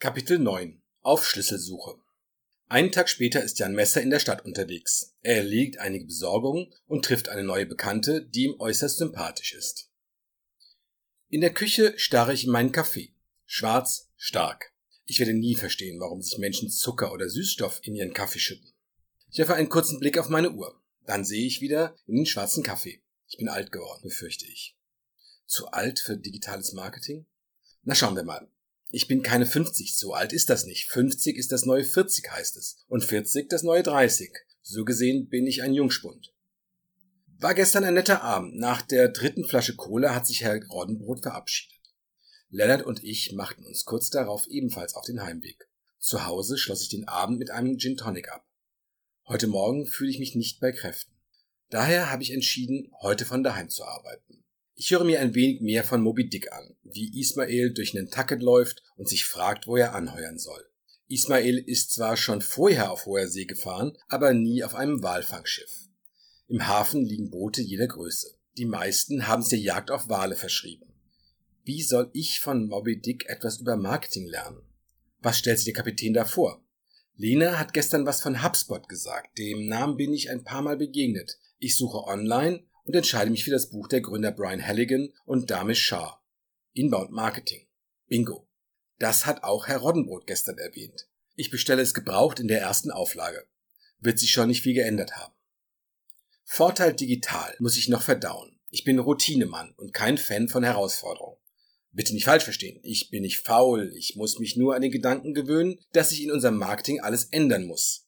Kapitel 9 Auf Schlüsselsuche Einen Tag später ist Jan Messer in der Stadt unterwegs. Er erledigt einige Besorgungen und trifft eine neue Bekannte, die ihm äußerst sympathisch ist. In der Küche starre ich in meinen Kaffee. Schwarz, stark. Ich werde nie verstehen, warum sich Menschen Zucker oder Süßstoff in ihren Kaffee schütten. Ich werfe einen kurzen Blick auf meine Uhr. Dann sehe ich wieder in den schwarzen Kaffee. Ich bin alt geworden, befürchte ich. Zu alt für digitales Marketing? Na schauen wir mal. Ich bin keine 50, so alt ist das nicht. 50 ist das neue 40, heißt es. Und 40 das neue 30. So gesehen bin ich ein Jungspund. War gestern ein netter Abend. Nach der dritten Flasche Cola hat sich Herr Roddenbrot verabschiedet. Lennart und ich machten uns kurz darauf ebenfalls auf den Heimweg. Zu Hause schloss ich den Abend mit einem Gin Tonic ab. Heute Morgen fühle ich mich nicht bei Kräften. Daher habe ich entschieden, heute von daheim zu arbeiten. Ich höre mir ein wenig mehr von Moby Dick an, wie Ismael durch Nantucket läuft und sich fragt, wo er anheuern soll. Ismael ist zwar schon vorher auf hoher See gefahren, aber nie auf einem Walfangschiff. Im Hafen liegen Boote jeder Größe. Die meisten haben es der Jagd auf Wale verschrieben. Wie soll ich von Moby Dick etwas über Marketing lernen? Was stellt sich der Kapitän da vor? Lena hat gestern was von HubSpot gesagt. Dem Namen bin ich ein paar Mal begegnet. Ich suche online und entscheide mich für das Buch der Gründer Brian Halligan und Damish Shah. Inbound Marketing. Bingo. Das hat auch Herr Roddenbrot gestern erwähnt. Ich bestelle es gebraucht in der ersten Auflage. Wird sich schon nicht viel geändert haben. Vorteil digital muss ich noch verdauen. Ich bin Routinemann und kein Fan von Herausforderungen. Bitte nicht falsch verstehen. Ich bin nicht faul. Ich muss mich nur an den Gedanken gewöhnen, dass sich in unserem Marketing alles ändern muss.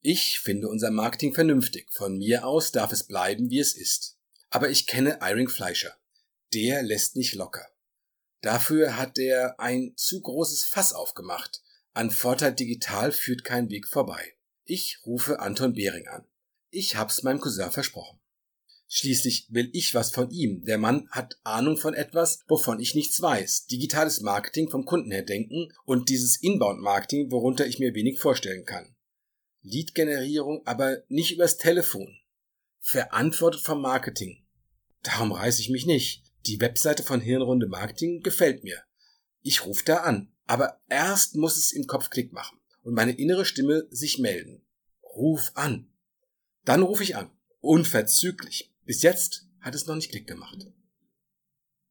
Ich finde unser Marketing vernünftig. Von mir aus darf es bleiben, wie es ist. Aber ich kenne Iring Fleischer. Der lässt nicht locker. Dafür hat er ein zu großes Fass aufgemacht. An Vorteil Digital führt kein Weg vorbei. Ich rufe Anton Behring an. Ich hab's meinem Cousin versprochen. Schließlich will ich was von ihm. Der Mann hat Ahnung von etwas, wovon ich nichts weiß. Digitales Marketing vom Kunden her denken und dieses Inbound-Marketing, worunter ich mir wenig vorstellen kann. Lead-Generierung aber nicht übers Telefon. Verantwortet vom Marketing. Darum reiße ich mich nicht. Die Webseite von Hirnrunde Marketing gefällt mir. Ich rufe da an. Aber erst muss es im Kopf Klick machen und meine innere Stimme sich melden. Ruf an. Dann rufe ich an. Unverzüglich. Bis jetzt hat es noch nicht Klick gemacht.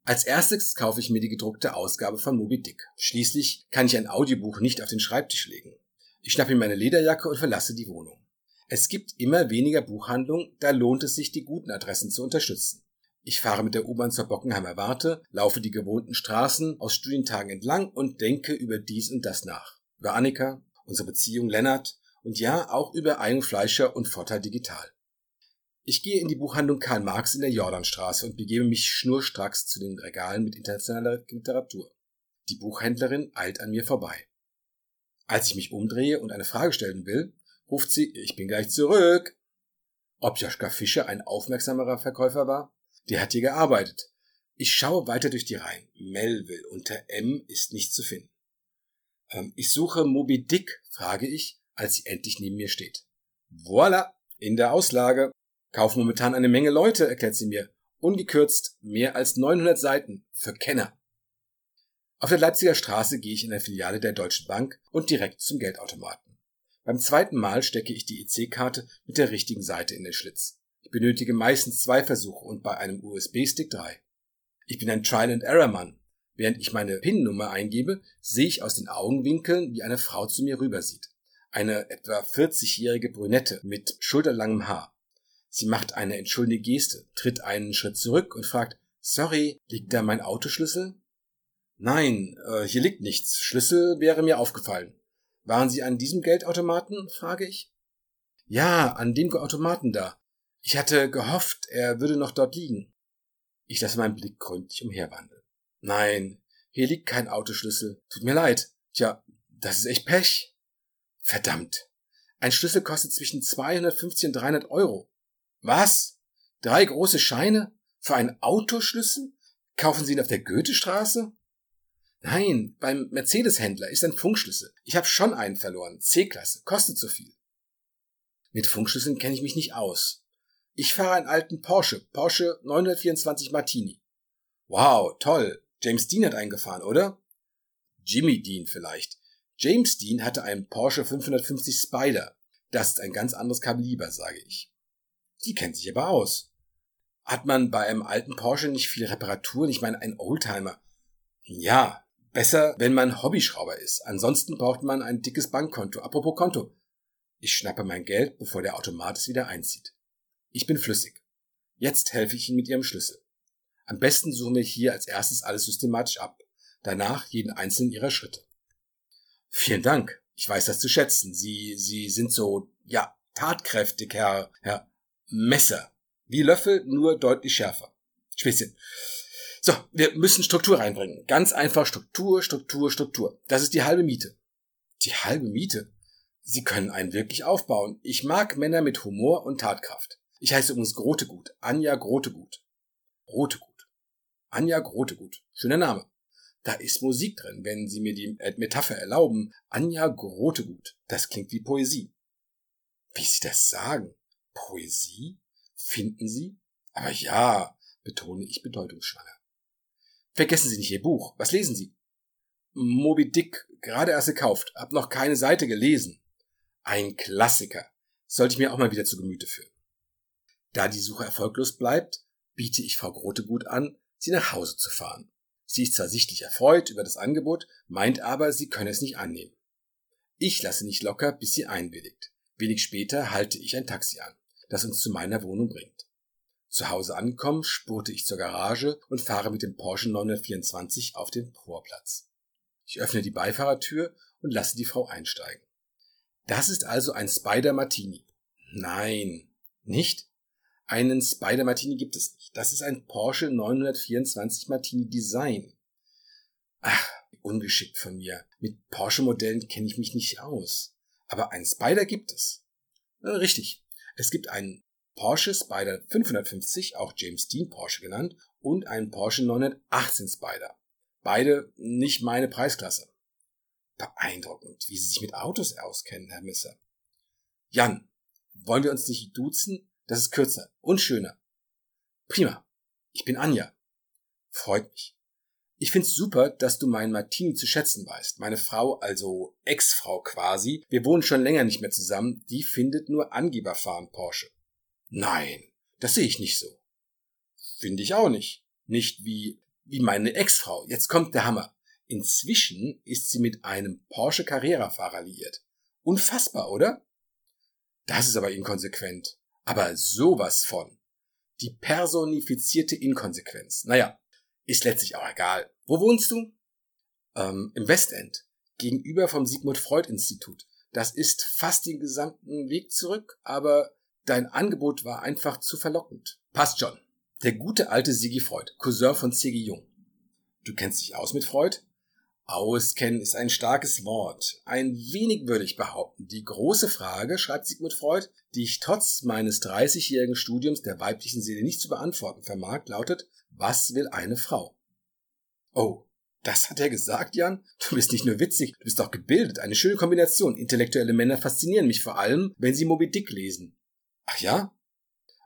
Als erstes kaufe ich mir die gedruckte Ausgabe von Moby Dick. Schließlich kann ich ein Audiobuch nicht auf den Schreibtisch legen. Ich schnappe mir meine Lederjacke und verlasse die Wohnung. Es gibt immer weniger Buchhandlungen, da lohnt es sich, die guten Adressen zu unterstützen. Ich fahre mit der U-Bahn zur Bockenheimer Warte, laufe die gewohnten Straßen aus Studientagen entlang und denke über dies und das nach. Über Annika, unsere Beziehung Lennart und ja, auch über Eigen Fleischer und Vorteil Digital. Ich gehe in die Buchhandlung Karl Marx in der Jordanstraße und begebe mich schnurstracks zu den Regalen mit internationaler Literatur. Die Buchhändlerin eilt an mir vorbei. Als ich mich umdrehe und eine Frage stellen will, ruft sie, ich bin gleich zurück. Ob Joschka Fischer ein aufmerksamerer Verkäufer war? Der hat hier gearbeitet. Ich schaue weiter durch die Reihen. Melville unter M ist nicht zu finden. Ähm, ich suche Moby Dick, frage ich, als sie endlich neben mir steht. Voila, in der Auslage. Kaufen momentan eine Menge Leute, erklärt sie mir. Ungekürzt mehr als 900 Seiten für Kenner. Auf der Leipziger Straße gehe ich in der Filiale der Deutschen Bank und direkt zum Geldautomaten. Beim zweiten Mal stecke ich die EC-Karte mit der richtigen Seite in den Schlitz. Ich benötige meistens zwei Versuche und bei einem USB-Stick drei. Ich bin ein Trial-and-Error-Mann. Während ich meine PIN-Nummer eingebe, sehe ich aus den Augenwinkeln, wie eine Frau zu mir rübersieht. Eine etwa 40-jährige Brünette mit schulterlangem Haar. Sie macht eine entschuldigende Geste, tritt einen Schritt zurück und fragt, Sorry, liegt da mein Autoschlüssel? Nein, äh, hier liegt nichts. Schlüssel wäre mir aufgefallen. Waren Sie an diesem Geldautomaten? frage ich. Ja, an dem Automaten da. Ich hatte gehofft, er würde noch dort liegen. Ich lasse meinen Blick gründlich umherwandeln. Nein, hier liegt kein Autoschlüssel. Tut mir leid. Tja, das ist echt Pech. Verdammt. Ein Schlüssel kostet zwischen 250 und 300 Euro. Was? Drei große Scheine? Für einen Autoschlüssel? Kaufen Sie ihn auf der Goethestraße? Nein, beim Mercedes-Händler ist ein Funkschlüssel. Ich habe schon einen verloren. C-Klasse. Kostet so viel. Mit Funkschlüsseln kenne ich mich nicht aus. Ich fahre einen alten Porsche. Porsche 924 Martini. Wow, toll. James Dean hat eingefahren, oder? Jimmy Dean vielleicht. James Dean hatte einen Porsche 550 Spider. Das ist ein ganz anderes Kaliber, sage ich. Sie kennt sich aber aus. Hat man bei einem alten Porsche nicht viel Reparaturen? Ich meine, ein Oldtimer. Ja, besser, wenn man Hobbyschrauber ist. Ansonsten braucht man ein dickes Bankkonto. Apropos Konto. Ich schnappe mein Geld, bevor der Automat es wieder einzieht. Ich bin flüssig. Jetzt helfe ich Ihnen mit Ihrem Schlüssel. Am besten suchen wir hier als erstes alles systematisch ab. Danach jeden einzelnen Ihrer Schritte. Vielen Dank. Ich weiß das zu schätzen. Sie, Sie sind so, ja, tatkräftig, Herr, Herr Messer. Wie Löffel, nur deutlich schärfer. Späßchen. So, wir müssen Struktur reinbringen. Ganz einfach Struktur, Struktur, Struktur. Das ist die halbe Miete. Die halbe Miete? Sie können einen wirklich aufbauen. Ich mag Männer mit Humor und Tatkraft. Ich heiße übrigens Grotegut. Anja Grotegut. Grotegut. Anja Grotegut. Schöner Name. Da ist Musik drin, wenn Sie mir die Metapher erlauben. Anja Grotegut. Das klingt wie Poesie. Wie Sie das sagen? Poesie? Finden Sie? Aber ja, betone ich bedeutungsschwanger. Vergessen Sie nicht Ihr Buch. Was lesen Sie? Moby Dick, gerade erst gekauft, hab noch keine Seite gelesen. Ein Klassiker. Sollte ich mir auch mal wieder zu Gemüte führen. Da die Suche erfolglos bleibt, biete ich Frau Grote gut an, sie nach Hause zu fahren. Sie ist zwar sichtlich erfreut über das Angebot, meint aber, sie könne es nicht annehmen. Ich lasse nicht locker, bis sie einwilligt. Wenig später halte ich ein Taxi an, das uns zu meiner Wohnung bringt. Zu Hause angekommen, spurte ich zur Garage und fahre mit dem Porsche 924 auf den Vorplatz. Ich öffne die Beifahrertür und lasse die Frau einsteigen. Das ist also ein Spider Martini. Nein, nicht? Einen Spider Martini gibt es nicht. Das ist ein Porsche 924 Martini Design. Ach, ungeschickt von mir. Mit Porsche-Modellen kenne ich mich nicht aus. Aber ein Spider gibt es. Äh, richtig. Es gibt einen Porsche Spider 550, auch James Dean Porsche genannt, und einen Porsche 918 Spider. Beide nicht meine Preisklasse. Beeindruckend, wie Sie sich mit Autos auskennen, Herr Misser. Jan, wollen wir uns nicht duzen? Das ist kürzer und schöner. Prima. Ich bin Anja. Freut mich. Ich find's super, dass du meinen Martini zu schätzen weißt. Meine Frau, also Ex-Frau quasi, wir wohnen schon länger nicht mehr zusammen, die findet nur Angeberfahren Porsche. Nein, das sehe ich nicht so. Finde ich auch nicht. Nicht wie, wie meine Ex-Frau. Jetzt kommt der Hammer. Inzwischen ist sie mit einem Porsche Carrera-Fahrer liiert. Unfassbar, oder? Das ist aber inkonsequent. Aber sowas von. Die personifizierte Inkonsequenz. Naja, ist letztlich auch egal. Wo wohnst du? Ähm, Im Westend. Gegenüber vom Sigmund Freud Institut. Das ist fast den gesamten Weg zurück, aber dein Angebot war einfach zu verlockend. Passt schon. Der gute alte Sigi Freud, Cousin von C.G. Jung. Du kennst dich aus mit Freud? Auskennen ist ein starkes Wort. Ein wenig würde ich behaupten. Die große Frage, schreibt Sigmund Freud, die ich trotz meines 30-jährigen Studiums der weiblichen Seele nicht zu beantworten vermag, lautet, was will eine Frau? Oh, das hat er gesagt, Jan? Du bist nicht nur witzig, du bist auch gebildet. Eine schöne Kombination. Intellektuelle Männer faszinieren mich vor allem, wenn sie Moby Dick lesen. Ach ja?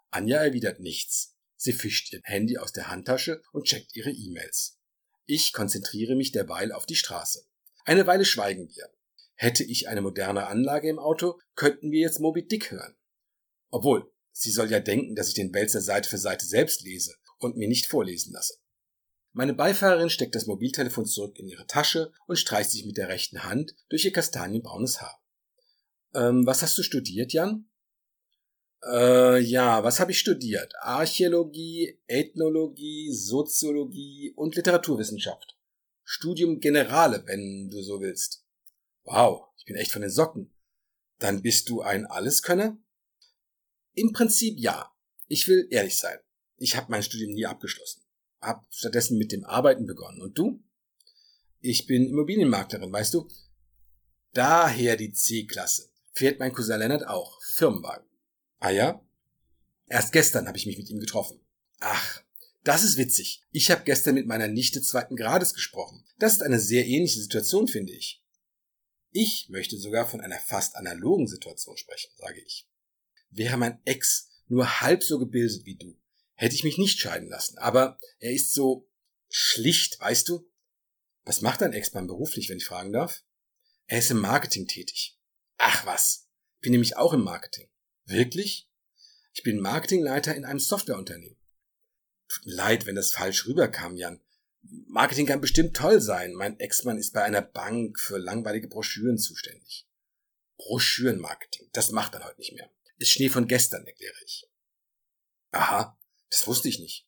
Anja erwidert nichts. Sie fischt ihr Handy aus der Handtasche und checkt ihre E-Mails. Ich konzentriere mich derweil auf die Straße. Eine Weile schweigen wir. Hätte ich eine moderne Anlage im Auto, könnten wir jetzt Moby Dick hören. Obwohl, sie soll ja denken, dass ich den Wälzer Seite für Seite selbst lese und mir nicht vorlesen lasse. Meine Beifahrerin steckt das Mobiltelefon zurück in ihre Tasche und streicht sich mit der rechten Hand durch ihr kastanienbraunes Haar. Ähm, was hast du studiert, Jan? Äh, ja, was habe ich studiert? Archäologie, Ethnologie, Soziologie und Literaturwissenschaft. Studium Generale, wenn du so willst. Wow, ich bin echt von den Socken. Dann bist du ein Alleskönner? Im Prinzip ja. Ich will ehrlich sein. Ich habe mein Studium nie abgeschlossen. Hab stattdessen mit dem Arbeiten begonnen. Und du? Ich bin Immobilienmaklerin, weißt du? Daher die C-Klasse. Fährt mein Cousin Lennart auch. Firmenwagen. Ah ja? Erst gestern habe ich mich mit ihm getroffen. Ach, das ist witzig. Ich habe gestern mit meiner Nichte zweiten Grades gesprochen. Das ist eine sehr ähnliche Situation, finde ich. Ich möchte sogar von einer fast analogen Situation sprechen, sage ich. Wäre mein Ex nur halb so gebildet wie du, hätte ich mich nicht scheiden lassen. Aber er ist so schlicht, weißt du? Was macht dein Ex beim beruflich, wenn ich fragen darf? Er ist im Marketing tätig. Ach was. Bin nämlich auch im Marketing. Wirklich? Ich bin Marketingleiter in einem Softwareunternehmen. Tut mir leid, wenn das falsch rüberkam, Jan. Marketing kann bestimmt toll sein. Mein Ex-Mann ist bei einer Bank für langweilige Broschüren zuständig. Broschürenmarketing, das macht er heute nicht mehr. Ist Schnee von gestern, erkläre ich. Aha, das wusste ich nicht.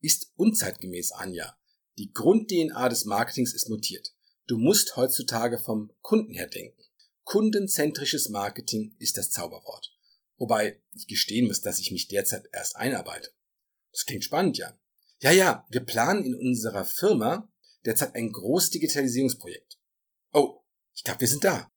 Ist unzeitgemäß, Anja. Die Grund-DNA des Marketings ist mutiert. Du musst heutzutage vom Kunden her denken. Kundenzentrisches Marketing ist das Zauberwort. Wobei ich gestehen muss, dass ich mich derzeit erst einarbeite. Das klingt spannend, Jan. Ja, ja, wir planen in unserer Firma derzeit ein großes Digitalisierungsprojekt. Oh, ich glaube, wir sind da.